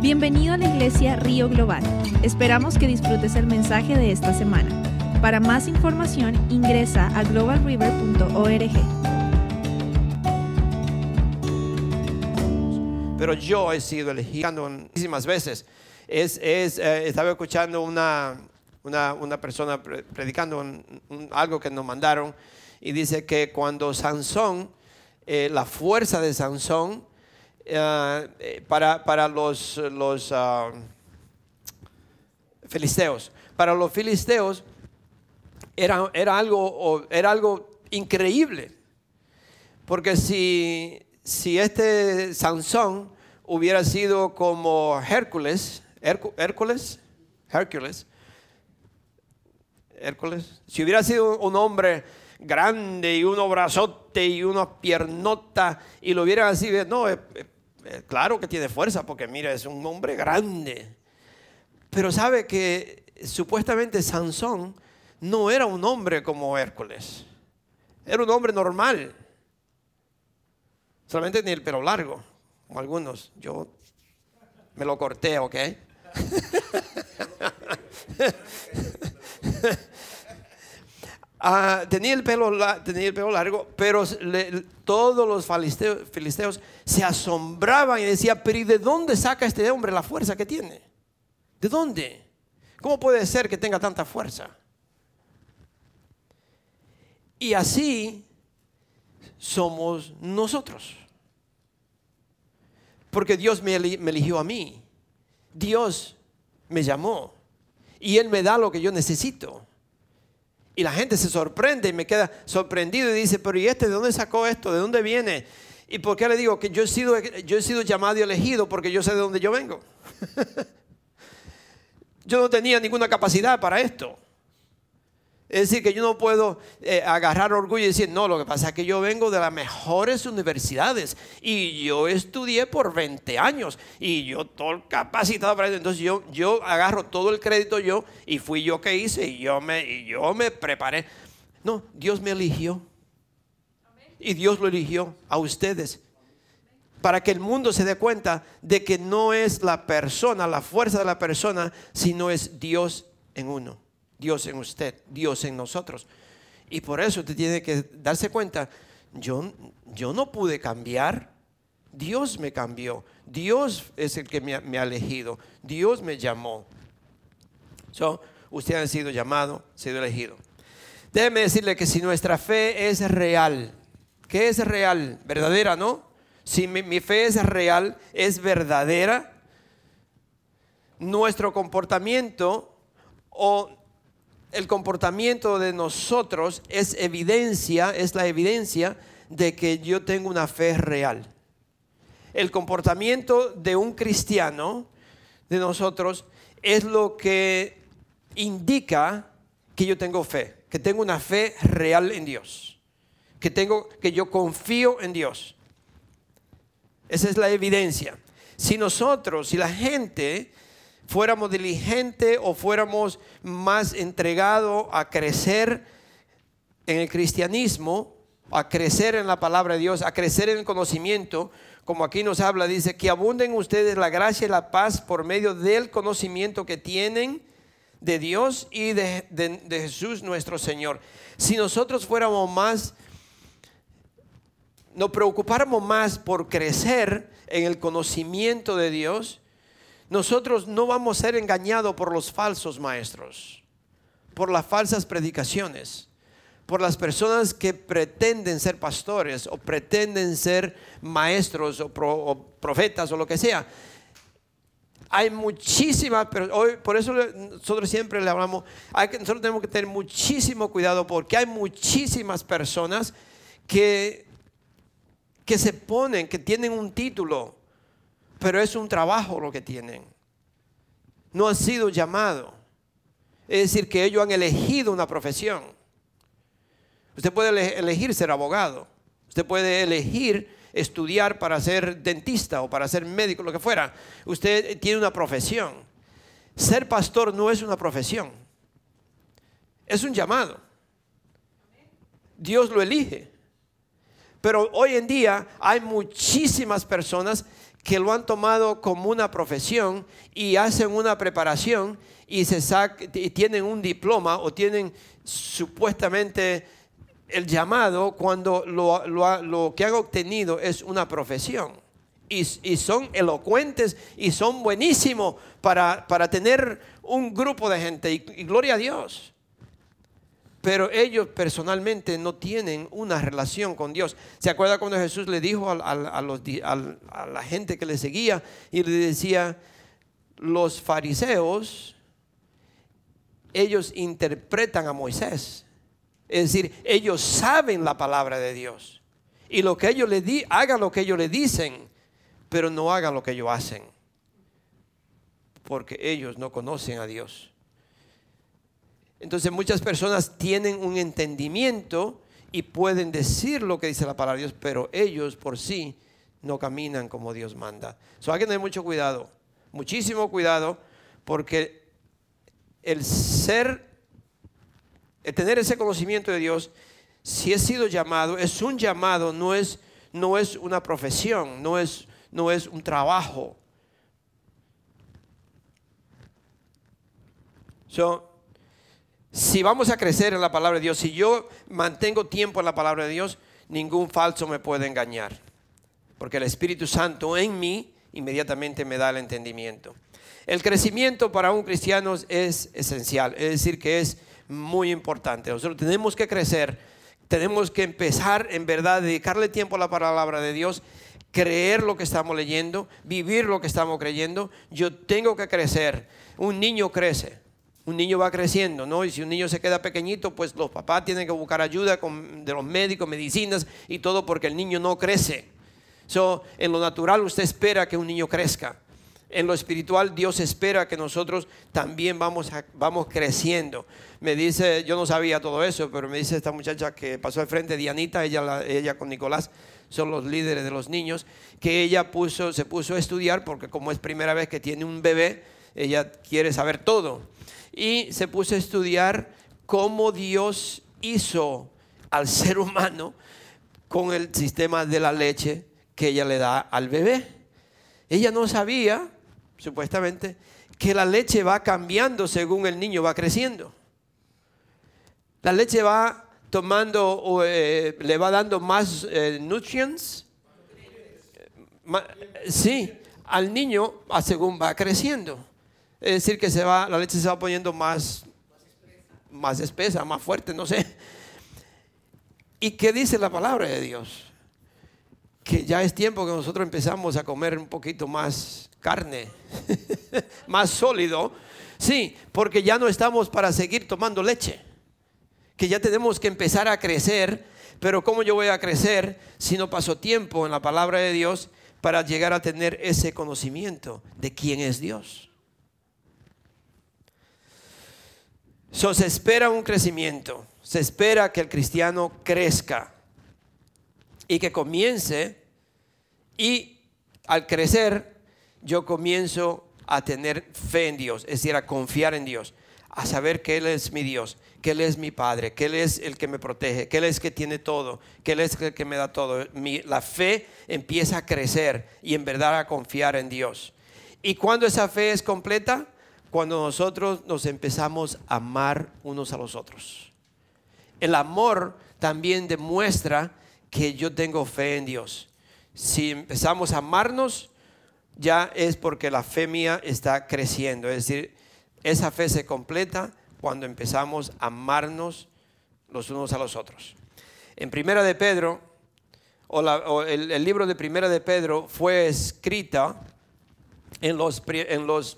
Bienvenido a la iglesia Río Global. Esperamos que disfrutes el mensaje de esta semana. Para más información ingresa a globalriver.org. pero yo he sido elegido muchísimas veces. Es, eh, estaba escuchando una, una, una persona pre- predicando algo que nos mandaron y dice que cuando Sansón, eh, la fuerza de Sansón, eh, para, para los, los ah, filisteos, para los filisteos era, era, algo, era algo increíble. Porque si, si este Sansón hubiera sido como Hércules, Hércu- Hércules, Hércules, Hércules, si hubiera sido un hombre grande y un brazote y una piernota y lo hubieran así, no, eh, claro que tiene fuerza porque mira, es un hombre grande. Pero sabe que supuestamente Sansón no era un hombre como Hércules, era un hombre normal. Solamente tenía el pelo largo, como algunos. Yo me lo corté, ¿ok? Ah, tenía, el pelo, tenía el pelo largo, pero todos los filisteos se asombraban y decían, pero ¿y de dónde saca este hombre la fuerza que tiene? ¿De dónde? ¿Cómo puede ser que tenga tanta fuerza? Y así somos nosotros. Porque Dios me, eli- me eligió a mí. Dios me llamó. Y Él me da lo que yo necesito. Y la gente se sorprende y me queda sorprendido y dice, pero ¿y este de dónde sacó esto? ¿De dónde viene? ¿Y por qué le digo que yo he sido, yo he sido llamado y elegido? Porque yo sé de dónde yo vengo. yo no tenía ninguna capacidad para esto. Es decir, que yo no puedo eh, agarrar orgullo y decir, no, lo que pasa es que yo vengo de las mejores universidades y yo estudié por 20 años y yo todo capacitado para eso. Entonces yo, yo agarro todo el crédito yo y fui yo que hice y yo me, y yo me preparé. No, Dios me eligió. Y Dios lo eligió a ustedes. Para que el mundo se dé cuenta de que no es la persona, la fuerza de la persona, sino es Dios en uno. Dios en usted, Dios en nosotros. Y por eso usted tiene que darse cuenta, yo, yo no pude cambiar, Dios me cambió, Dios es el que me, me ha elegido, Dios me llamó. So, usted ha sido llamado, sido elegido. Déjeme decirle que si nuestra fe es real, ¿qué es real? Verdadera, ¿no? Si mi, mi fe es real, es verdadera, nuestro comportamiento o el comportamiento de nosotros es evidencia, es la evidencia de que yo tengo una fe real. El comportamiento de un cristiano, de nosotros, es lo que indica que yo tengo fe, que tengo una fe real en Dios, que tengo que yo confío en Dios. Esa es la evidencia. Si nosotros, si la gente fuéramos diligentes o fuéramos más entregados a crecer en el cristianismo, a crecer en la palabra de Dios, a crecer en el conocimiento, como aquí nos habla, dice, que abunden ustedes la gracia y la paz por medio del conocimiento que tienen de Dios y de, de- de Jesús nuestro Señor. Si nosotros fuéramos más nos preocupáramos más por crecer en el conocimiento de Dios, nosotros no vamos a ser engañados por los falsos maestros, por las falsas predicaciones, por las personas que pretenden ser pastores o pretenden ser maestros o, pro- o profetas o lo que sea. Hay muchísimas, pero hoy por eso nosotros siempre le hablamos, hay que, nosotros tenemos que tener muchísimo cuidado porque hay muchísimas personas que que se ponen, que tienen un título, pero es un trabajo lo que tienen. No han sido llamados. Es decir, que ellos han elegido una profesión. Usted puede ele- elegir ser abogado. Usted puede elegir estudiar para ser dentista o para ser médico, lo que fuera. Usted tiene una profesión. Ser pastor no es una profesión. Es un llamado. Dios lo elige. Pero hoy en día hay muchísimas personas que lo han tomado como una profesión y hacen una preparación y, se y tienen un diploma o tienen supuestamente el llamado cuando lo, que han obtenido es una profesión. Y, son elocuentes y son buenísimos para, tener un grupo de gente. y gloria a Dios pero ellos personalmente no tienen una relación con Dios. ¿Se acuerda cuando Jesús le dijo a, la gente que le seguía y le decía, los fariseos, ellos interpretan a Moisés? Es decir, ellos saben la palabra de Dios. Y lo que ellos le hagan lo que ellos le dicen, pero no hagan lo que ellos hacen. Porque ellos no conocen a Dios. Entonces muchas personas tienen un entendimiento y pueden decir lo que dice la palabra de Dios, pero ellos por sí no caminan como Dios manda. So hay que tener mucho cuidado, muchísimo cuidado, porque el ser, el tener ese conocimiento de Dios, si he sido llamado, es un llamado, no es, no es una profesión, no es, no es un trabajo. So, si vamos a crecer en la palabra de Dios, si yo mantengo tiempo en la palabra de Dios, ningún falso me puede engañar. Porque el Espíritu Santo en mí inmediatamente me da el entendimiento. El crecimiento para un cristiano es esencial, es decir, que es muy importante. Nosotros tenemos que crecer, tenemos que empezar en verdad, dedicarle tiempo a la palabra de Dios, creer lo que estamos leyendo, vivir lo que estamos creyendo. Yo tengo que crecer. Un niño crece un niño va creciendo, ¿no? Y si un niño se queda pequeñito, pues los papás tienen que buscar ayuda de los médicos, medicinas y todo porque el niño no crece. So, en lo natural usted espera que un niño crezca. En lo espiritual Dios espera que nosotros también vamos, vamos creciendo. Me dice, yo no sabía todo eso, pero me dice esta muchacha que pasó al frente, Dianita, ella, ella con Nicolás, son los líderes de los niños, que ella puso, se puso a estudiar porque como es primera vez que tiene un bebé, ella quiere saber todo y se puso a estudiar cómo Dios hizo al ser humano con el sistema de la leche que ella le da al bebé. Ella no sabía, supuestamente, que la leche va cambiando según el niño va creciendo. La leche va tomando, eh, le va dando más eh, nutrients. sí, al niño según va creciendo. Es decir, que se va, la leche se va poniendo más, más espesa, más fuerte, no sé. ¿Y qué dice la palabra de Dios? Que ya es tiempo que nosotros empezamos a comer un poquito más carne, más sólido. Sí, porque ya no estamos para seguir tomando leche. Que ya tenemos que empezar a crecer. Pero ¿cómo yo voy a crecer si no paso tiempo en la palabra de Dios para llegar a tener ese conocimiento de quién es Dios? Se espera un crecimiento, se espera que el cristiano crezca y que comience y al crecer yo comienzo a tener fe en Dios, es decir, a confiar en Dios, a saber que Él es mi Dios, que Él es mi Padre, que Él es el que me protege, que Él es el que tiene todo, que Él es el que me da todo. la fe empieza a crecer y en verdad a confiar en Dios. Y cuando esa fe es completa, cuando nosotros nos empezamos a amar unos a los otros. El amor también demuestra que yo tengo fe en Dios. Si empezamos a amarnos, ya es porque la fe mía está creciendo. Es decir, esa fe se completa cuando empezamos a amarnos los unos a los otros. En Primera de Pedro, o, el, el, libro de Primera de Pedro fue escrita en los, en los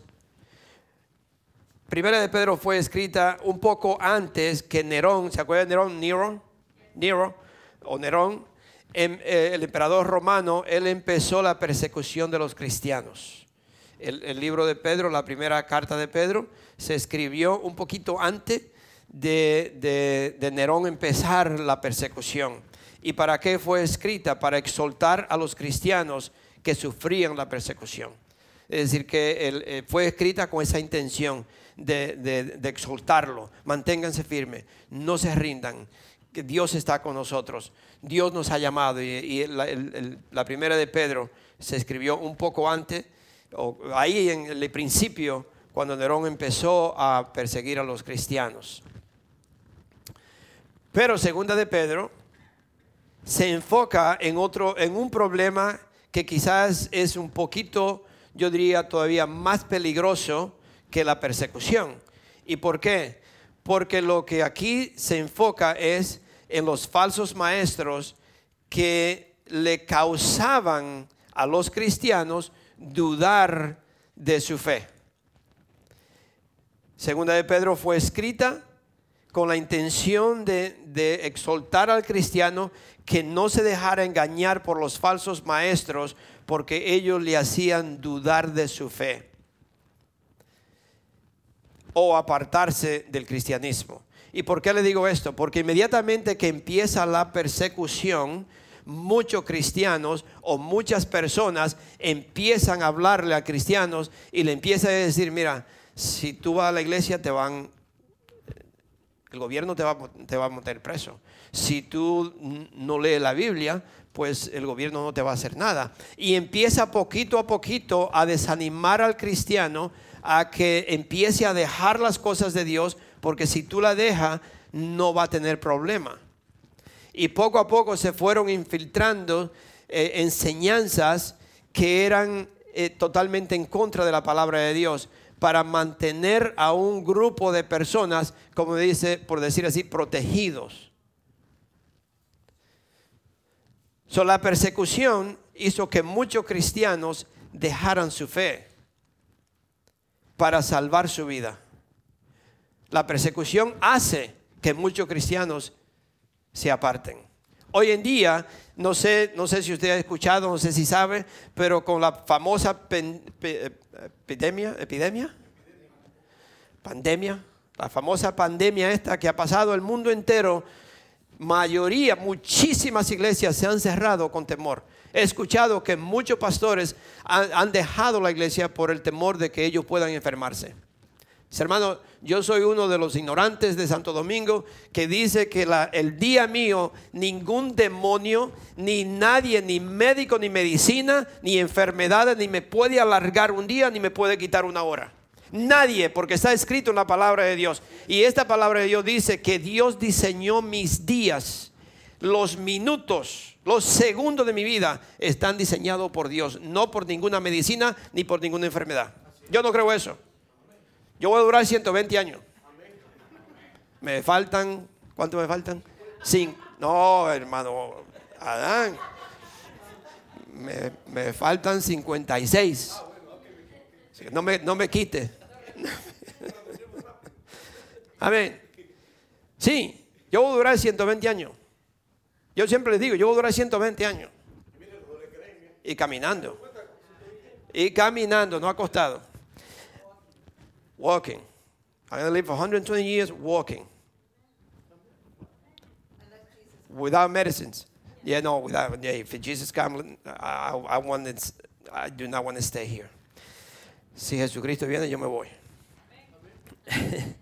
Primera de Pedro fue escrita un poco antes que Nerón, ¿se acuerdan de Nerón? Nero, Nero o Nerón, em, eh, el emperador romano, él empezó la persecución de los cristianos. El, libro de Pedro, la primera carta de Pedro, se escribió un poquito antes de, Nerón empezar la persecución. ¿Y para qué fue escrita? Para exaltar a los cristianos que sufrían la persecución. Es decir, que eh, fue escrita con esa intención de, exaltarlo. Manténganse firmes, no se rindan, que Dios está con nosotros. Dios nos ha llamado y, la, primera de Pedro se escribió un poco antes, o ahí en el principio, cuando Nerón empezó a perseguir a los cristianos. Pero segunda de Pedro se enfoca en otro, en un problema que quizás es un poquito, yo diría, todavía más peligroso que la persecución. ¿Y por qué? Porque lo que aquí se enfoca es en los falsos maestros que le causaban a los cristianos dudar de su fe. Segunda de Pedro fue escrita con la intención de, de, exaltar al cristiano que no se dejara engañar por los falsos maestros porque ellos le hacían dudar de su fe o apartarse del cristianismo. ¿Y por qué le digo esto? Porque inmediatamente que empieza la persecución, muchos cristianos o muchas personas empiezan a hablarle a cristianos y le empiezan a decir, mira, si tú vas a la iglesia te van, el gobierno te va, te va a meter preso. Si tú no lees la Biblia, pues el gobierno no te va a hacer nada. Y empieza poquito a poquito a desanimar al cristiano a que empiece a dejar las cosas de Dios, porque si tú la dejas, no va a tener problema. Y poco a poco se fueron infiltrando eh, enseñanzas que eran eh, totalmente en contra de la palabra de Dios para mantener a un grupo de personas, como dice, por decir así, protegidos. So, la persecución hizo que muchos cristianos dejaran su fe para salvar su vida. La persecución hace que muchos cristianos se aparten. Hoy en día, no sé, no sé si usted ha escuchado, no sé si sabe, pero con la famosa epidemia, epidemia, pandemia, la famosa pandemia esta que ha pasado el mundo entero, mayoría, muchísimas iglesias se han cerrado con temor. He escuchado que muchos pastores han, dejado la iglesia por el temor de que ellos puedan enfermarse. Hermano, yo soy uno de los ignorantes de Santo Domingo que dice que el día mío ningún demonio, ni nadie, ni médico, ni medicina, ni enfermedades, ni me puede alargar un día, ni me puede quitar una hora. Nadie, porque está escrito en la palabra de Dios. Y esta palabra de Dios dice que Dios diseñó mis días, los minutos, los segundos de mi vida están diseñados por Dios, no por ninguna medicina ni por ninguna enfermedad. Yo no creo eso. Yo voy a durar 120 años. Me faltan, ¿cuánto me faltan? Cinco. No, hermano, Adán. Me, me faltan 56. No me, no me quite. Amén. Sí, yo voy a durar 120 años. Yo siempre les digo, yo voy a durar 120 años. Y caminando. Y caminando, no acostado. Walking. I'm going to live for 120 years walking. Without medicines. Yeah, no, without. Yeah, if Jesus comes, I, I, want I do not want to stay here. Si Jesucristo viene, yo me voy.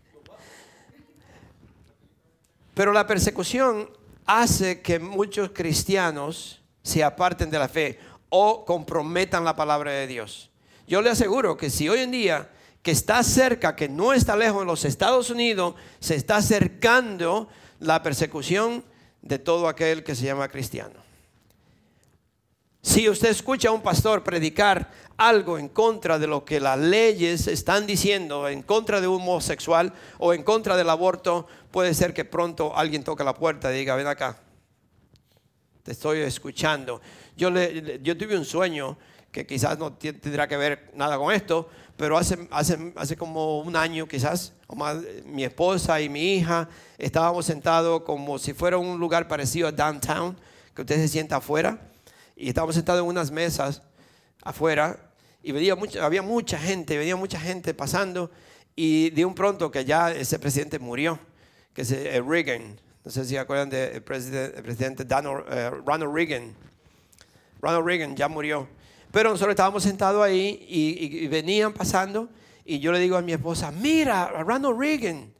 Pero la persecución hace que muchos cristianos se aparten de la fe o comprometan la palabra de Dios. Yo le aseguro que si hoy en día que está cerca, que no está lejos en los Estados Unidos, se está acercando la persecución de todo aquel que se llama cristiano. Si usted escucha a un pastor predicar algo en contra de lo que las leyes están diciendo, en contra de un homosexual o en contra del aborto, puede ser que pronto alguien toque la puerta y diga, ven acá, te estoy escuchando. Yo, le, yo tuve un sueño que quizás no tendrá que ver nada con esto, pero hace, hace, hace como un año quizás, mi esposa y mi hija estábamos sentados como si fuera un lugar parecido a downtown, que usted se sienta afuera, y estábamos sentados en unas mesas afuera y venía había mucha gente, venía mucha gente pasando y de un pronto que ya ese presidente murió, que es eh, Reagan, no sé si acuerdan del presidente, presidente eh, Ronald Reagan. Ronald Reagan ya murió. Pero nosotros estábamos sentados ahí y, venían pasando y yo le digo a mi esposa, mira, a Ronald Reagan,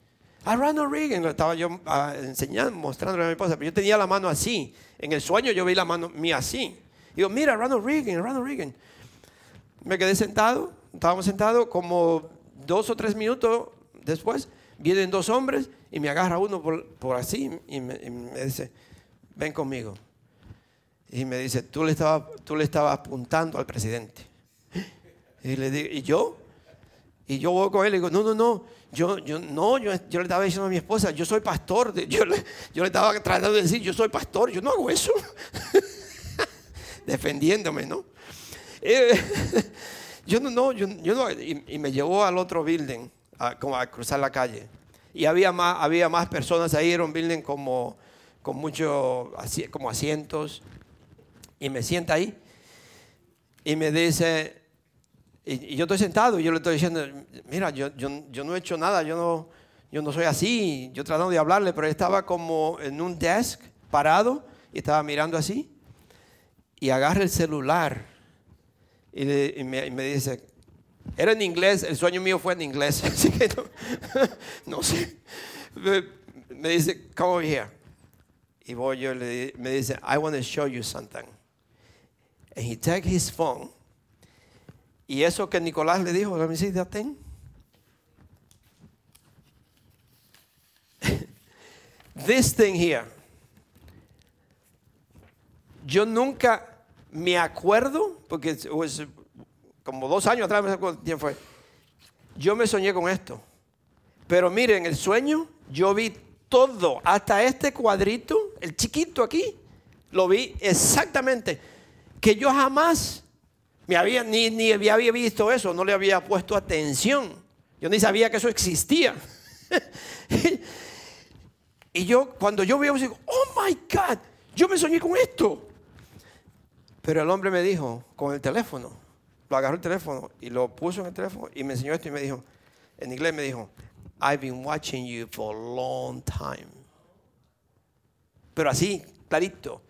a Ronald Reagan. Lo estaba yo ah, enseñando, mostrándole a mi esposa, pero yo tenía la mano así. En el sueño yo vi la mano mía así. Yo, mira, Ronald Reagan, Ronald Reagan. Me quedé sentado, estábamos sentados como dos o tres minutos después, vienen dos hombres y me agarra uno por, así y me, dice, ven conmigo. Y me dice, tú le estabas, tú le estabas apuntando al presidente. Digo, ¿y yo? Y yo voy con él y digo, no, no, no, yo, yo no, yo, yo, le estaba diciendo a mi esposa, yo soy pastor. Yo le, yo le estaba tratando de decir, yo soy pastor, yo no hago eso. Defendiéndome, ¿no? Eh, yo no, no, yo, no. Y, me llevó al otro building, como a cruzar la calle. Y había más, había más personas ahí, era un building como, con muchos, como asientos. Y me sienta ahí y me dice, y, yo estoy sentado y yo le estoy diciendo, mira, yo, yo, yo, no he hecho nada, yo no, yo no soy así. Yo tratando de hablarle, pero él estaba como en un desk parado y estaba mirando así. Y agarra el celular y, me, dice, era en inglés, el sueño mío fue en inglés, así que no, sé. Me, dice, come over here. Y voy yo, le, me dice, I want to show you something. And he take his phone. Y eso que Nicolás le dijo, let me see that thing. This thing here. Yo nunca me acuerdo, porque como dos años atrás, acuerdo quién fue. Yo me soñé con esto. Pero miren, el sueño, yo vi todo, hasta este cuadrito, el chiquito aquí, lo vi exactamente. Que yo jamás me había, ni, ni había visto eso, no le había puesto atención. Yo ni sabía que eso existía. y yo, cuando yo veo, digo, oh my God, yo me soñé con esto. Pero el hombre me dijo, con el teléfono, lo agarró el teléfono y lo puso en el teléfono y me enseñó esto y me dijo, en inglés me dijo, I've been watching you for a long time. Pero así, clarito,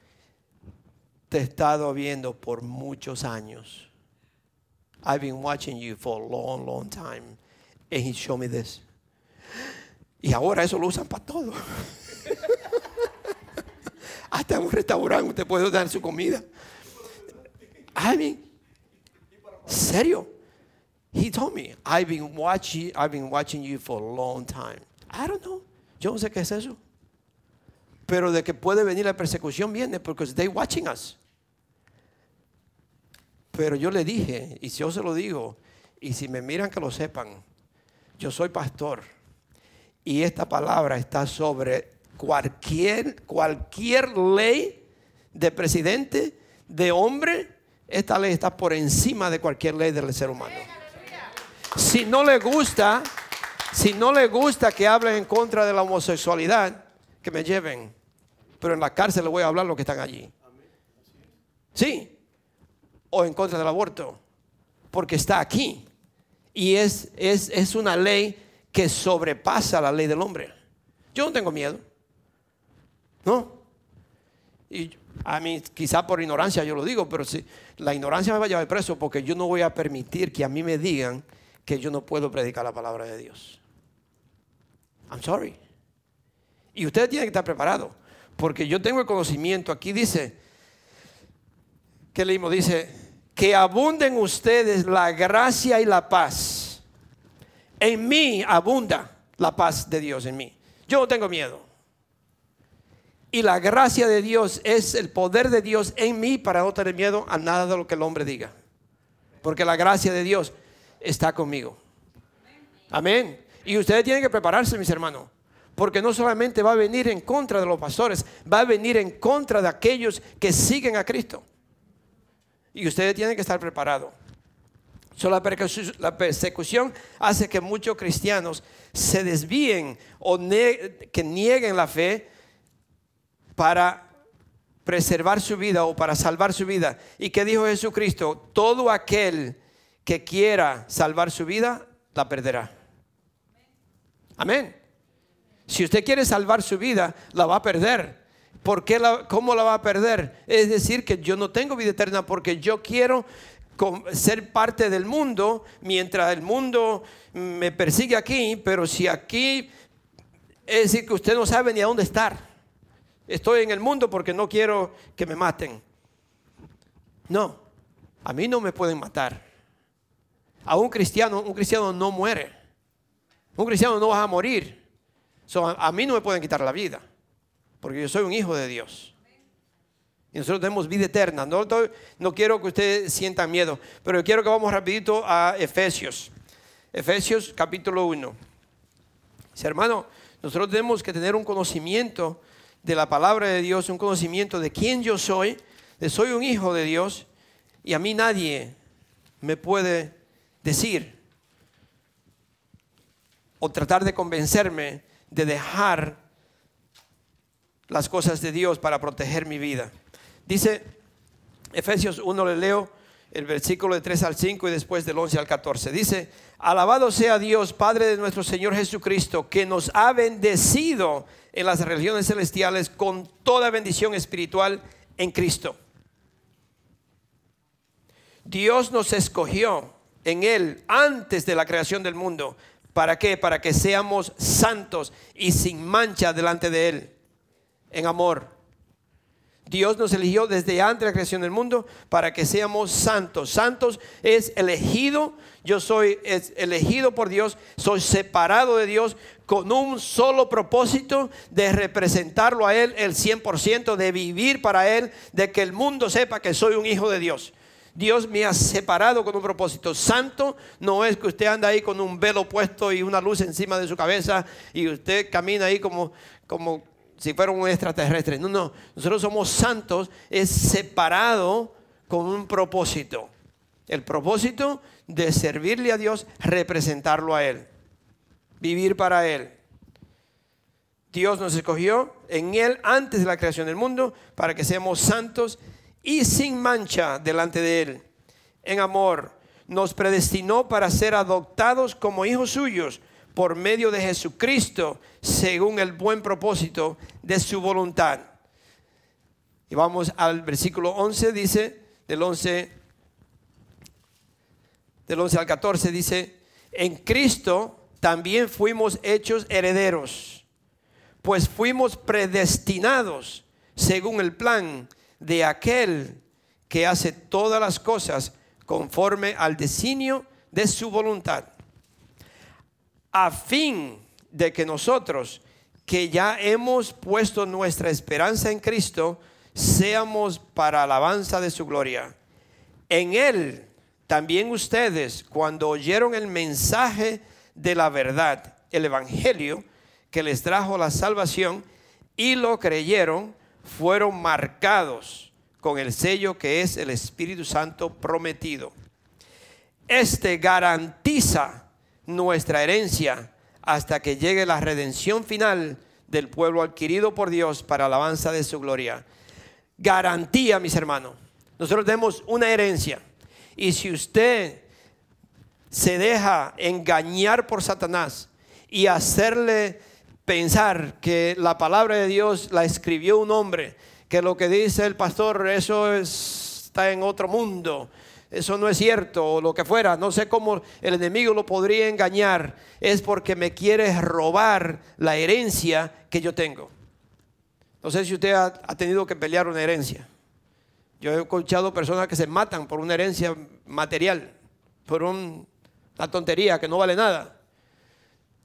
te he estado viendo por muchos años. I've been watching you for a long, long time. And he showed me this. Y ahora eso lo usan para todo. Hasta en un restaurante usted puede dar su comida. I mean, serio. He told me, I've been watching, I've been watching you for a long time. I don't know. Yo no sé qué es eso. Pero de que puede venir la persecución viene porque they watching us. Pero yo le dije, y si yo se lo digo, y si me miran que lo sepan, yo soy pastor. Y esta palabra está sobre cualquier, cualquier ley de presidente, de hombre, esta ley está por encima de cualquier ley del ser humano. Si no le gusta, si no le gusta que hablen en contra de la homosexualidad, que me lleven. Pero en la cárcel le voy a hablar lo que están allí. Sí. O en contra del aborto. Porque está aquí. Y es, es, es una ley que sobrepasa la ley del hombre. Yo no tengo miedo. ¿No? Y a mí, quizá por ignorancia yo lo digo, pero si la ignorancia me va a llevar preso porque yo no voy a permitir que a mí me digan que yo no puedo predicar la palabra de Dios. I'm sorry. Y usted tiene que estar preparado, porque yo tengo el conocimiento. Aquí dice, ¿qué leímos? Dice, que abunden ustedes la gracia y la paz. En mí abunda la paz de Dios en mí. Yo no tengo miedo. Y la gracia de Dios es el poder de Dios en mí para no tener miedo a nada de lo que el hombre diga. Porque la gracia de Dios está conmigo. Amén. Y ustedes tienen que prepararse, mis hermanos. Porque no solamente va a venir en contra de los pastores, va a venir en contra de aquellos que siguen a Cristo. Y ustedes tienen que estar preparados. la persecución hace que muchos cristianos se desvíen o que nieguen la fe para preservar su vida o para salvar su vida. ¿Y qué dijo Jesucristo? Todo aquel que quiera salvar su vida, la perderá. Amén. Si usted quiere salvar su vida, la va a perder. ¿Por qué la, ¿Cómo la va a perder? Es decir, que yo no tengo vida eterna porque yo quiero ser parte del mundo mientras el mundo me persigue aquí, pero si aquí es decir que usted no sabe ni a dónde estar. Estoy en el mundo porque no quiero que me maten. No, a mí no me pueden matar. A un cristiano, un cristiano no muere. Un cristiano no va a morir. a, mí no me pueden quitar la vida, porque yo soy un hijo de Dios. Y nosotros tenemos vida eterna. No, quiero que usted sienta miedo, pero quiero que vamos rapidito a Efesios. Efesios capítulo 1. hermano, nosotros tenemos que tener un conocimiento de la palabra de Dios, un conocimiento de quién yo soy, de soy un hijo de Dios y a mí nadie me puede decir o tratar de convencerme de dejar las cosas de Dios para proteger mi vida. Dice Efesios 1, le leo, el versículo de 3 al 5 y después del 11 al 14. Dice, alabado sea Dios, Padre de nuestro Señor Jesucristo, que nos ha bendecido en las regiones celestiales con toda bendición espiritual en Cristo. Dios nos escogió en Él antes de la creación del mundo. ¿Para qué? Para que seamos santos y sin mancha delante de Él, en amor Dios nos eligió desde antes de la creación del mundo para que seamos santos. Santos es elegido. Yo soy elegido por Dios. Soy separado de Dios con un solo propósito de representarlo a Él el 100%, de vivir para Él, de que el mundo sepa que soy un hijo de Dios. Dios me ha separado con un propósito. Santo no es que usted anda ahí con un velo puesto y una luz encima de su cabeza y usted camina ahí como, como si fuera un extraterrestre. No, no. Nosotros somos santos, es separado con un propósito. El propósito de servirle a Dios, representarlo a Él, vivir para Él. Dios nos escogió en Él antes de la creación del mundo para que seamos santos y sin mancha delante de Él. En amor, nos predestinó para ser adoptados como hijos suyos por medio de Jesucristo, según el buen propósito de su voluntad. Y vamos al versículo 11, dice, del 11, del 11 al 14, dice, en Cristo también fuimos hechos herederos, pues fuimos predestinados según el plan de aquel que hace todas las cosas conforme al designio de su voluntad a fin de que nosotros, que ya hemos puesto nuestra esperanza en Cristo, seamos para alabanza de su gloria. En Él también ustedes, cuando oyeron el mensaje de la verdad, el Evangelio, que les trajo la salvación, y lo creyeron, fueron marcados con el sello que es el Espíritu Santo prometido. Este garantiza nuestra herencia hasta que llegue la redención final del pueblo adquirido por Dios para alabanza de su gloria. Garantía, mis hermanos. Nosotros tenemos una herencia. Y si usted se deja engañar por Satanás y hacerle pensar que la palabra de Dios la escribió un hombre, que lo que dice el pastor, eso está en otro mundo, eso no es cierto o lo que fuera, no sé cómo el enemigo lo podría engañar, es porque me quiere robar la herencia que yo tengo. No sé si usted ha, tenido que pelear una herencia. Yo he escuchado personas que se matan por una herencia material, por una tontería que no vale nada.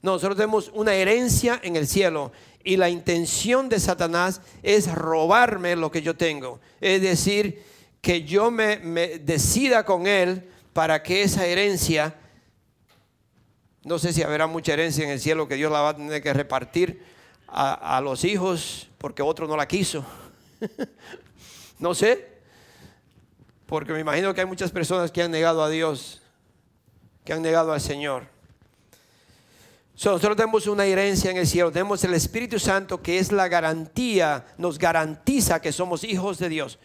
No, nosotros tenemos una herencia en el cielo y la intención de Satanás es robarme lo que yo tengo. Es decir, que yo me, decida con Él para que esa herencia, no sé si habrá mucha herencia en el cielo que Dios la va a tener que repartir a, a los hijos porque otro no la quiso. no sé, porque me imagino que hay muchas personas que han negado a Dios, que han negado al Señor. nosotros tenemos una herencia en el cielo, tenemos el Espíritu Santo que es la garantía, nos garantiza que somos hijos de Dios.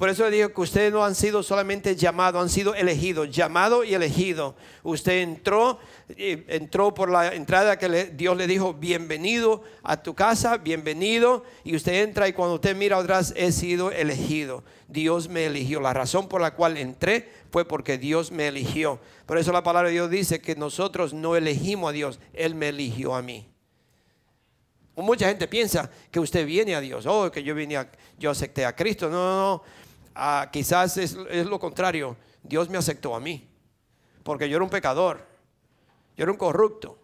Por eso le digo que ustedes no han sido solamente llamados, han sido elegidos, llamado y elegido. Usted entró, entró por la entrada que Dios le dijo, bienvenido a tu casa, bienvenido. Y usted entra y cuando usted mira atrás, he sido elegido. Dios me eligió. La razón por la cual entré fue porque Dios me eligió. Por eso la palabra de Dios dice que nosotros no elegimos a Dios, Él me eligió a mí. Mucha gente piensa que usted viene a Dios, oh, que yo vine a, yo acepté a Cristo. No, no, no. Ah, quizás es, es lo contrario. Dios me aceptó a mí, porque yo era un pecador, yo era un corrupto,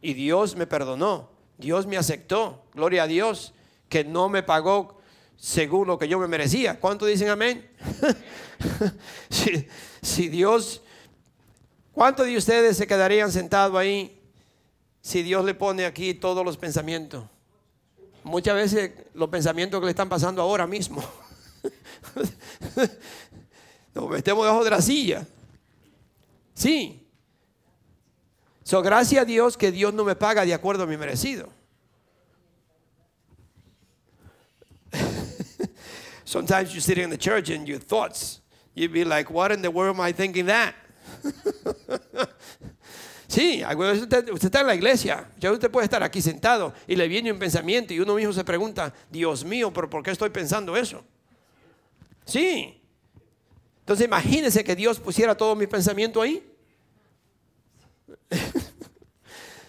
y Dios me perdonó, Dios me aceptó, gloria a Dios, que no me pagó según lo que yo me merecía. ¿Cuánto dicen amén? si, si Dios, ¿cuántos de ustedes se quedarían sentados ahí si Dios le pone aquí todos los pensamientos? Muchas veces los pensamientos que le están pasando ahora mismo. Nos metemos debajo de la silla. Sí. So, gracias a Dios que Dios no me paga de acuerdo a mi merecido. Sometimes you sit in the church and your thoughts, you'd be like, what in the world am I thinking that? Sí, usted, usted, está en la iglesia, ya usted puede estar aquí sentado y le viene un pensamiento y uno mismo se pregunta, Dios mío, pero ¿por qué estoy pensando eso? Sí. Entonces imagínese que Dios pusiera todo mi pensamiento ahí.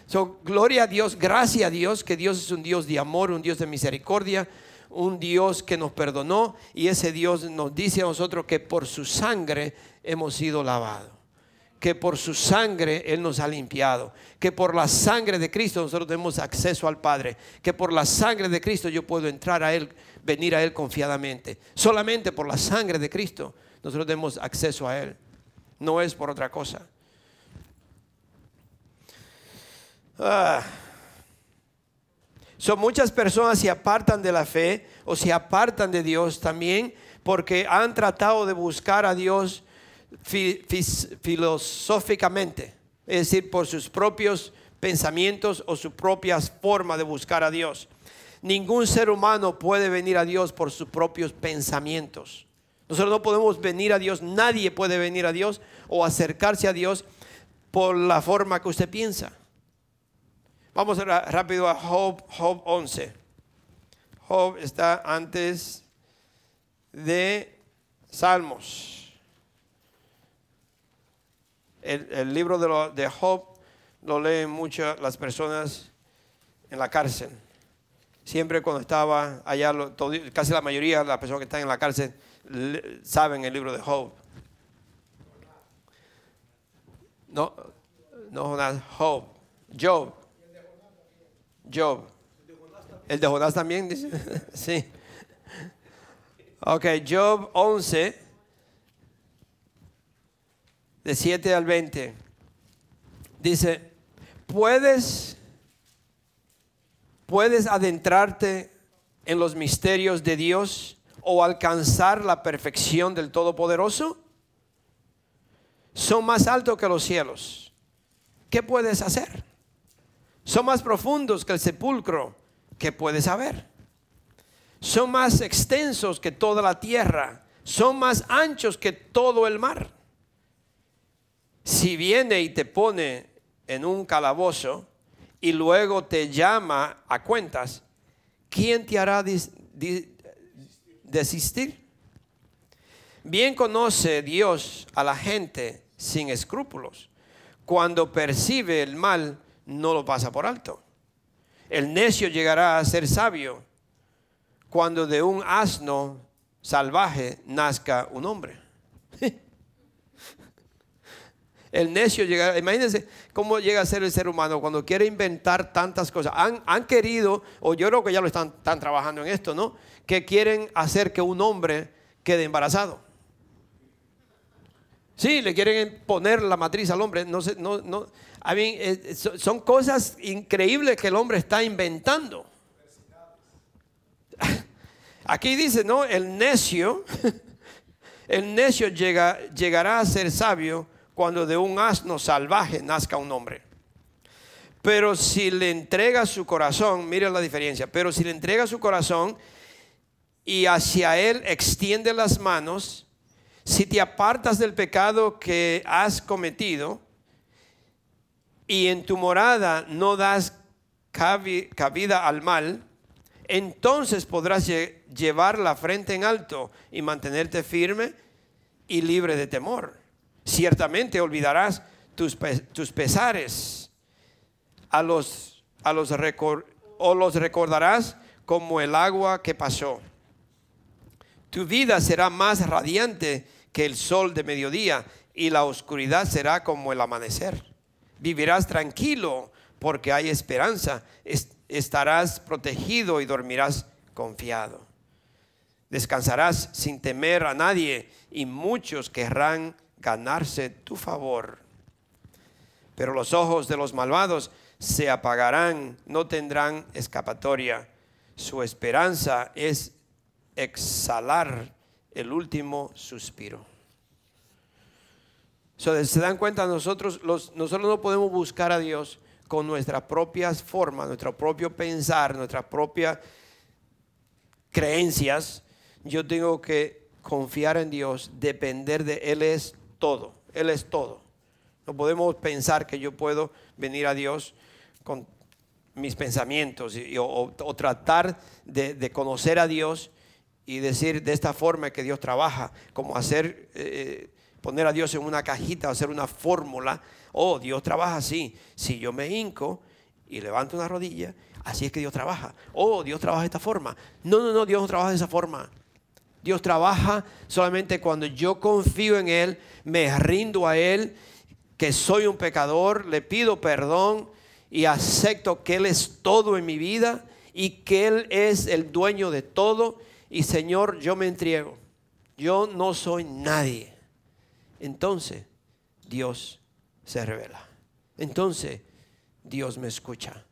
so, gloria a Dios, gracias a Dios, que Dios es un Dios de amor, un Dios de misericordia, un Dios que nos perdonó y ese Dios nos dice a nosotros que por su sangre hemos sido lavados que por su sangre Él nos ha limpiado, que por la sangre de Cristo nosotros tenemos acceso al Padre, que por la sangre de Cristo yo puedo entrar a Él, venir a Él confiadamente. Solamente por la sangre de Cristo nosotros tenemos acceso a Él, no es por otra cosa. Ah. Son muchas personas se apartan de la fe o se apartan de Dios también porque han tratado de buscar a Dios filosóficamente, es decir, por sus propios pensamientos o su propia forma de buscar a Dios. Ningún ser humano puede venir a Dios por sus propios pensamientos. Nosotros no podemos venir a Dios, nadie puede venir a Dios o acercarse a Dios por la forma que usted piensa. Vamos rápido a Job, Job 11. Job está antes de Salmos el, libro de, Job lo leen muchas las personas en la cárcel. Siempre cuando estaba allá, casi la mayoría de las personas que están en la cárcel saben el libro de Job. No, no Job, Job. Job. El de Jonás también dice. sí. Ok, Job 11 de 7 al 20, dice, puedes, puedes adentrarte en los misterios de Dios o alcanzar la perfección del Todopoderoso. Son más altos que los cielos. ¿Qué puedes hacer? Son más profundos que el sepulcro. ¿Qué puedes saber? Son más extensos que toda la tierra. Son más anchos que todo el mar si viene y te pone en un calabozo y luego te llama a cuentas, ¿quién te hará desistir? Bien conoce Dios a la gente sin escrúpulos. Cuando percibe el mal, no lo pasa por alto. El necio llegará a ser sabio cuando de un asno salvaje nazca un hombre. El necio llega, imagínense cómo llega a ser el ser humano cuando quiere inventar tantas cosas. Han, querido, o yo creo que ya lo están, trabajando en esto, ¿no? Que quieren hacer que un hombre quede embarazado. Sí, le quieren poner la matriz al hombre. No sé, no, no. Eh, son cosas increíbles que el hombre está inventando. Aquí dice, ¿no? El necio, el necio llega, llegará a ser sabio cuando de un asno salvaje nazca un hombre. Pero si le entrega su corazón, mire la diferencia, pero si le entrega su corazón y hacia él extiende las manos, si te apartas del pecado que has cometido y en tu morada no das cabida al mal, entonces podrás llevar la frente en alto y mantenerte firme y libre de temor ciertamente olvidarás tus, tus pesares a los, a los o los recordarás como el agua que pasó. Tu vida será más radiante que el sol de mediodía y la oscuridad será como el amanecer. Vivirás tranquilo porque hay esperanza. estarás protegido y dormirás confiado. Descansarás sin temer a nadie y muchos querrán ganarse tu favor. Pero los ojos de los malvados se apagarán, no tendrán escapatoria. Su esperanza es exhalar el último suspiro. se dan cuenta, nosotros, nosotros no podemos buscar a Dios con nuestras propias formas, nuestro propio pensar, nuestras propias creencias. Yo tengo que confiar en Dios, depender de Él es todo, Él es todo. No podemos pensar que yo puedo venir a Dios con mis pensamientos o, tratar de, conocer a Dios y decir de esta forma que Dios trabaja, como hacer, eh, poner a Dios en una cajita, hacer una fórmula. Oh, Dios trabaja así. Si yo me hinco y levanto una rodilla, así es que Dios trabaja. Oh, Dios trabaja de esta forma. No, no, no, Dios no trabaja de esa forma. Dios trabaja solamente cuando yo confío en Él, me rindo a Él, que soy un pecador, le pido perdón y acepto que Él es todo en mi vida y que Él es el dueño de todo. Y Señor, yo me entrego. Yo no soy nadie. Entonces Dios se revela. Entonces Dios me escucha.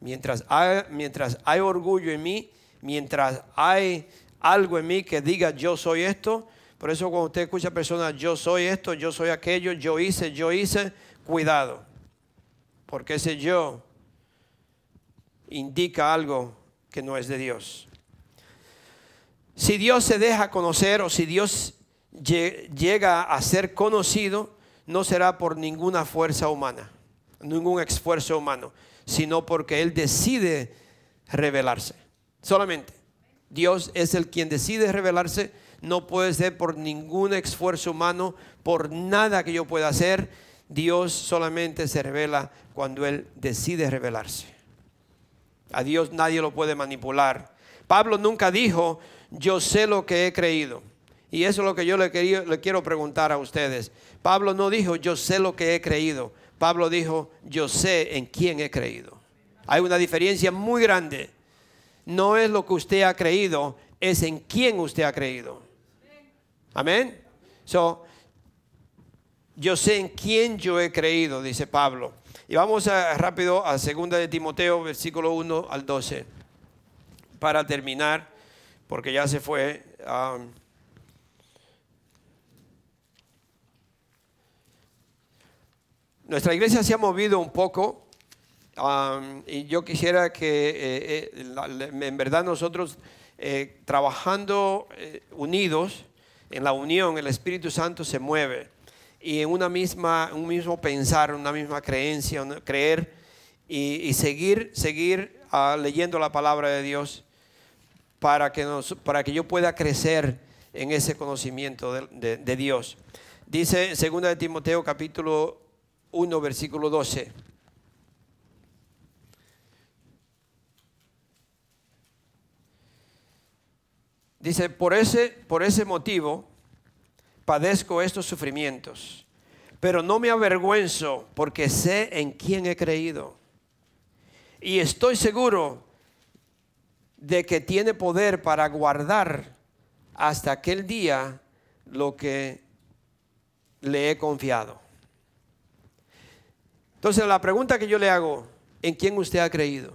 Mientras hay, mientras hay orgullo en mí, mientras hay algo en mí que diga yo soy esto, por eso cuando usted escucha a personas yo soy esto, yo soy aquello, yo hice, yo hice, cuidado porque ese yo indica algo que no es de Dios. Si Dios se deja conocer o si Dios llega a ser conocido, no será por ninguna fuerza humana, ningún esfuerzo humano, sino porque Él decide revelarse. Solamente. Dios es el quien decide revelarse, no puede ser por ningún esfuerzo humano, por nada que yo pueda hacer Dios solamente se revela cuando Él decide revelarse. A Dios nadie lo puede manipular. Pablo nunca dijo, yo sé lo que he creído. Y eso es lo que yo le, le quiero preguntar a ustedes. Pablo no dijo, yo sé lo que he creído. Pablo dijo, yo sé en quién he creído. Hay una diferencia muy grande. No es lo que usted ha creído, es en quién usted ha creído. Amén. So, yo sé en quién yo he creído, dice Pablo. Y vamos a, rápido a 2 de Timoteo, versículo 1 al 12, para terminar, porque ya se fue. nuestra iglesia se ha movido un poco y yo quisiera que eh, eh, en verdad nosotros eh, trabajando unidos, en la unión, el Espíritu Santo se mueve y en una misma, un mismo pensar, una misma creencia, creer y, seguir, seguir ah, leyendo la palabra de Dios para que, para que yo pueda crecer en ese conocimiento de, de Dios. Dice 2 de Timoteo capítulo 1 versículo 12. Dice, por ese, por ese motivo, padezco estos sufrimientos, pero no me avergüenzo porque sé en quién he creído. Y estoy seguro de que tiene poder para guardar hasta aquel día lo que le he confiado. Entonces la pregunta que yo le hago, ¿en quién usted ha creído?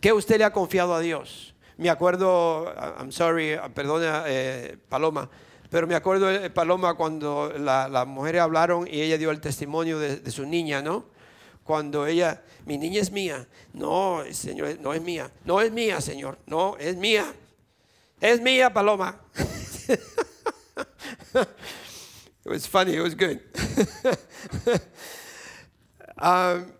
¿Qué usted le ha confiado a Dios? Me acuerdo, I'm sorry, perdona eh, Paloma, pero me acuerdo, de Paloma, cuando las mujeres hablaron y ella dio el testimonio de, su niña, ¿no? Cuando ella, mi niña es mía. No, Señor, no es mía. No es mía, Señor. No, es mía. Es mía, Paloma. it was funny, it was good. Um,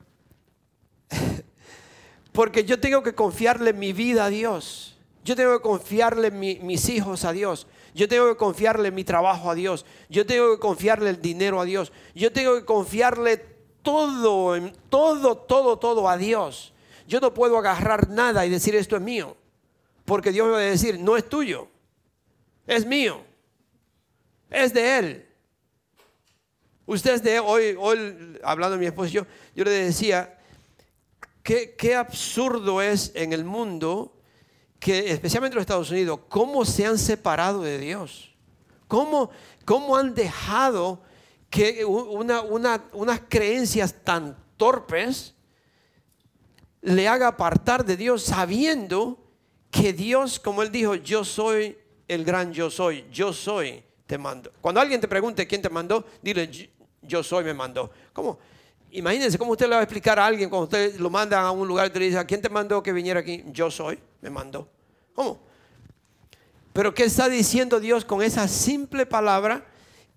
porque yo tengo que confiarle mi vida a Dios. Yo tengo que confiarle mis hijos a Dios. Yo tengo que confiarle mi trabajo a Dios. Yo tengo que confiarle el dinero a Dios. Yo tengo que confiarle todo, todo, todo, todo a Dios. yo no puedo agarrar nada y decir esto es mío. Porque Dios me va a decir, no es tuyo, es mío, es de Él. Usted es de hoy, hoy hablando de mi esposo, yo, yo le decía, qué, absurdo es en el mundo que, especialmente en los Estados Unidos, cómo se han separado de Dios. Cómo, cómo han dejado que una, unas creencias tan torpes le haga apartar de Dios sabiendo que Dios, como él dijo, yo soy el gran yo soy, yo soy, te mando. Cuando alguien te pregunte quién te mandó, dile, yo soy, me mandó. ¿Cómo? Imagínense cómo usted le va a explicar a alguien cuando usted lo manda a un lugar y le dice, ¿quién te mandó que viniera aquí? Yo soy, me mandó. ¿Cómo? Pero ¿qué está diciendo Dios con esa simple palabra?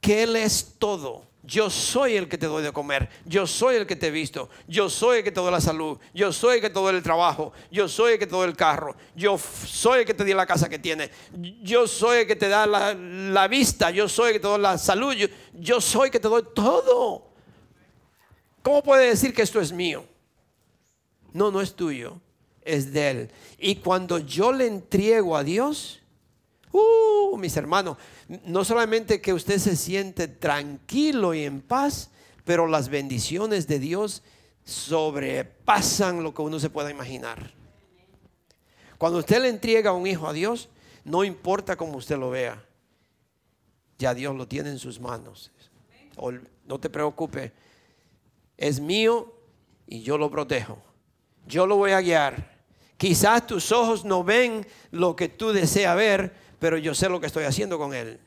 Que Él es todo. Yo soy el que te doy de comer. Yo soy el que te he visto. Yo soy el que te doy la salud. Yo soy el que te doy el trabajo. Yo soy el que te doy el carro. Yo soy el que te di la casa que tiene. Yo soy el que te da la, vista. Yo soy el que te doy la salud. Yo soy el que te doy todo. ¿Cómo puede decir que esto es mío? No, no es tuyo. Es de Él. Y cuando yo le entrego a Dios, uh, mis hermanos, no solamente que usted se siente tranquilo y en paz, pero las bendiciones de Dios sobrepasan lo que uno se pueda imaginar. Cuando usted le entrega un hijo a Dios, no importa cómo usted lo vea, ya Dios lo tiene en sus manos. No te preocupes, es mío y yo lo protejo. Yo lo voy a guiar. Quizás tus ojos no ven lo que tú deseas ver, pero yo sé lo que estoy haciendo con él.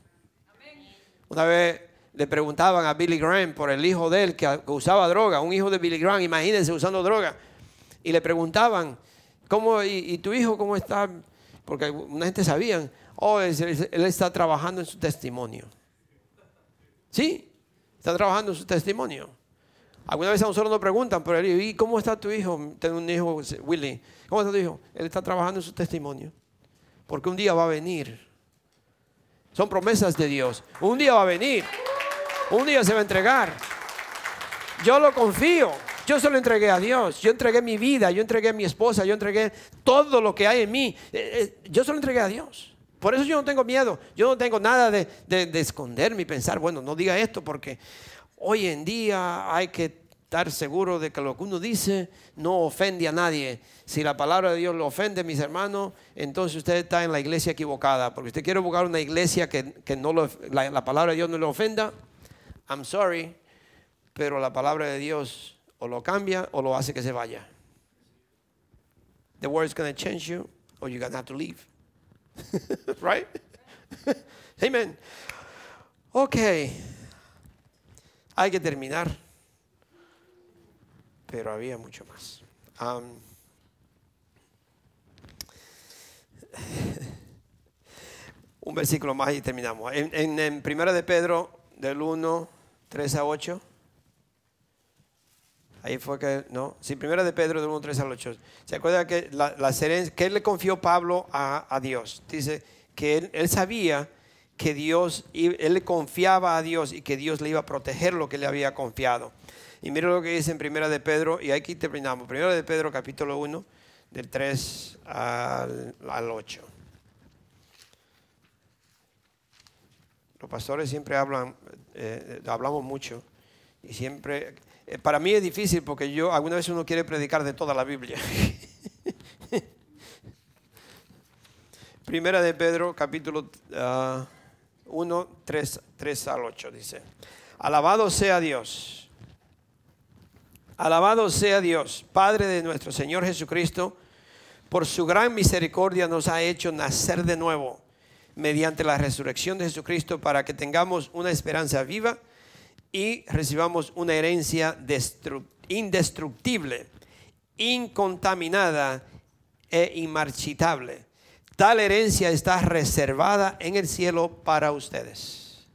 Una vez le preguntaban a Billy Graham por el hijo de él que, usaba droga, un hijo de Billy Graham, imagínense usando droga. Y le preguntaban, ¿cómo, y, tu hijo cómo está? Porque una gente sabía, oh, él, él está trabajando en su testimonio. ¿Sí? Está trabajando en su testimonio. Alguna vez a nosotros nos preguntan, pero él, ¿y cómo está tu hijo? Tengo un hijo, Willy. ¿Cómo está tu hijo? Él está trabajando en su testimonio. Porque un día va a venir. Son promesas de Dios. Un día va a venir. Un día se va a entregar. Yo lo confío. Yo se lo entregué a Dios. Yo entregué mi vida. Yo entregué a mi esposa. Yo entregué todo lo que hay en mí. Eh, eh, yo se lo entregué a Dios. Por eso yo no tengo miedo. Yo no tengo nada de, de esconderme y pensar, bueno, no diga esto porque Hoy en día hay que estar seguro de que lo que uno dice no ofende a nadie. Si la palabra de Dios lo ofende, mis hermanos, entonces usted está en la iglesia equivocada. Porque usted quiere buscar una iglesia que, no la, palabra de Dios no le ofenda. I'm sorry, pero la palabra de Dios o lo cambia o lo hace que se vaya. The word is going to change you or you're going to have to leave. right? Amen. Okay. Hay que terminar. Pero había mucho más. un versículo más y terminamos. En, en, Primera de Pedro, del 1, 3 a 8. Ahí fue que, no, sí, Primera de Pedro, del 1, 3 al 8. ¿Se acuerda que, la, la que él le confió Pablo a, a Dios? Dice que él, él sabía que Dios, él confiaba a Dios y que Dios le iba a proteger lo que le había confiado. Y mira lo que dice en Primera de Pedro, y aquí terminamos. Primera de Pedro, capítulo 1, del 3 al, 8. Los pastores siempre hablan, eh, hablamos mucho, y siempre, eh, para mí es difícil porque yo, alguna vez uno quiere predicar de toda la Biblia. Primera de Pedro, capítulo... Uh, 1, 3, 3 al 8 dice, alabado sea Dios, alabado sea Dios, Padre de nuestro Señor Jesucristo, por su gran misericordia nos ha hecho nacer de nuevo mediante la resurrección de Jesucristo para que tengamos una esperanza viva y recibamos una herencia indestructible, incontaminada e inmarchitable Tal herencia está reservada en el cielo para ustedes.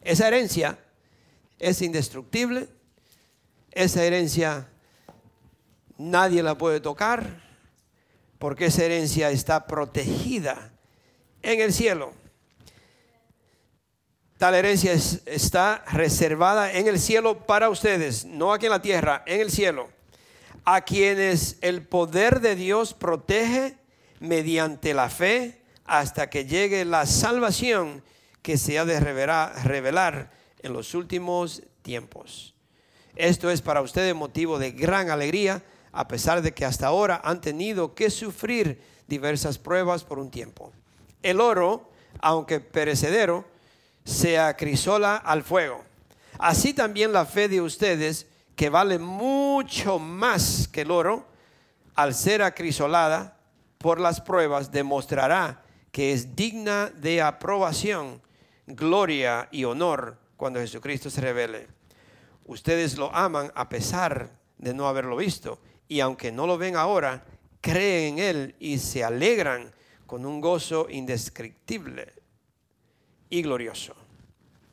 Esa herencia es indestructible. Esa herencia nadie la puede tocar porque esa herencia está protegida en el cielo. Tal herencia está reservada en el cielo para ustedes, no aquí en la tierra, en el cielo a quienes el poder de Dios protege mediante la fe hasta que llegue la salvación que se ha de revelar, en los últimos tiempos. Esto es para ustedes motivo de gran alegría, a pesar de que hasta ahora han tenido que sufrir diversas pruebas por un tiempo. El oro, aunque perecedero, se acrisola al fuego. Así también la fe de ustedes, que vale mucho más que el oro, al ser acrisolada por las pruebas, demostrará que es digna de aprobación, gloria y honor cuando Jesucristo se revele. Ustedes lo aman a pesar de no haberlo visto y aunque no lo ven ahora, creen en Él y se alegran con un gozo indescriptible y glorioso,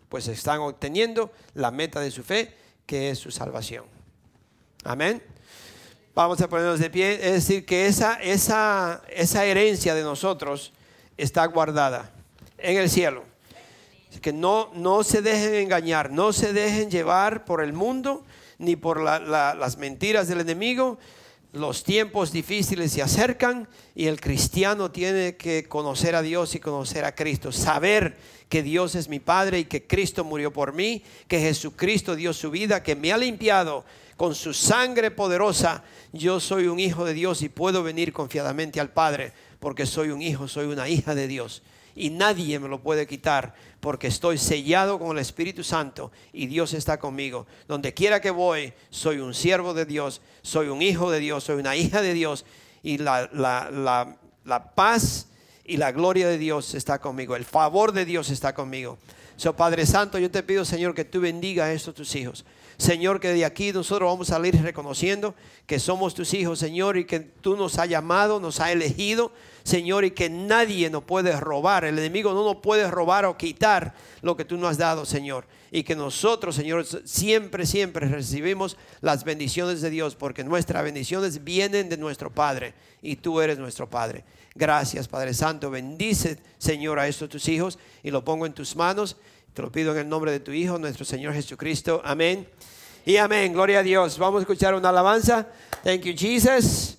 pues están obteniendo la meta de su fe, que es su salvación. Amén. Vamos a ponernos de pie, es decir, que esa, esa, esa herencia de nosotros está guardada en el cielo. que no, no se dejen engañar, no se dejen llevar por el mundo ni por las mentiras del enemigo. Los tiempos difíciles se acercan y el cristiano tiene que conocer a Dios y conocer a Cristo, saber que Dios es mi Padre y que Cristo murió por mí, que Jesucristo dio su vida, que me ha limpiado con su sangre poderosa. Yo soy un hijo de Dios y puedo venir confiadamente al Padre porque soy un hijo, soy una hija de Dios. Y nadie me lo puede quitar porque estoy sellado con el Espíritu Santo y Dios está conmigo. Donde quiera que voy, soy un siervo de Dios, soy un hijo de Dios, soy una hija de Dios. Y la, la paz y la gloria de Dios está conmigo, el favor de Dios está conmigo. So, Padre Santo, yo te pido, Señor, que tú bendiga a estos tus hijos. Señor, que de aquí nosotros vamos a salir reconociendo que somos tus hijos, Señor, y que tú nos has llamado, nos has elegido, Señor, y que nadie nos puede robar. El enemigo no nos puede robar o quitar lo que tú nos has dado, Señor. Y que nosotros, Señor, siempre, siempre recibimos las bendiciones de Dios, porque nuestras bendiciones vienen de nuestro Padre, y tú eres nuestro Padre. Gracias, Padre Santo. Bendice, Señor, a estos tus hijos, y lo pongo en tus manos. Te lo pido en el nombre de tu Hijo, nuestro Señor Jesucristo. Amén. Y amén. Gloria a Dios. Vamos a escuchar una alabanza. Thank you, Jesus.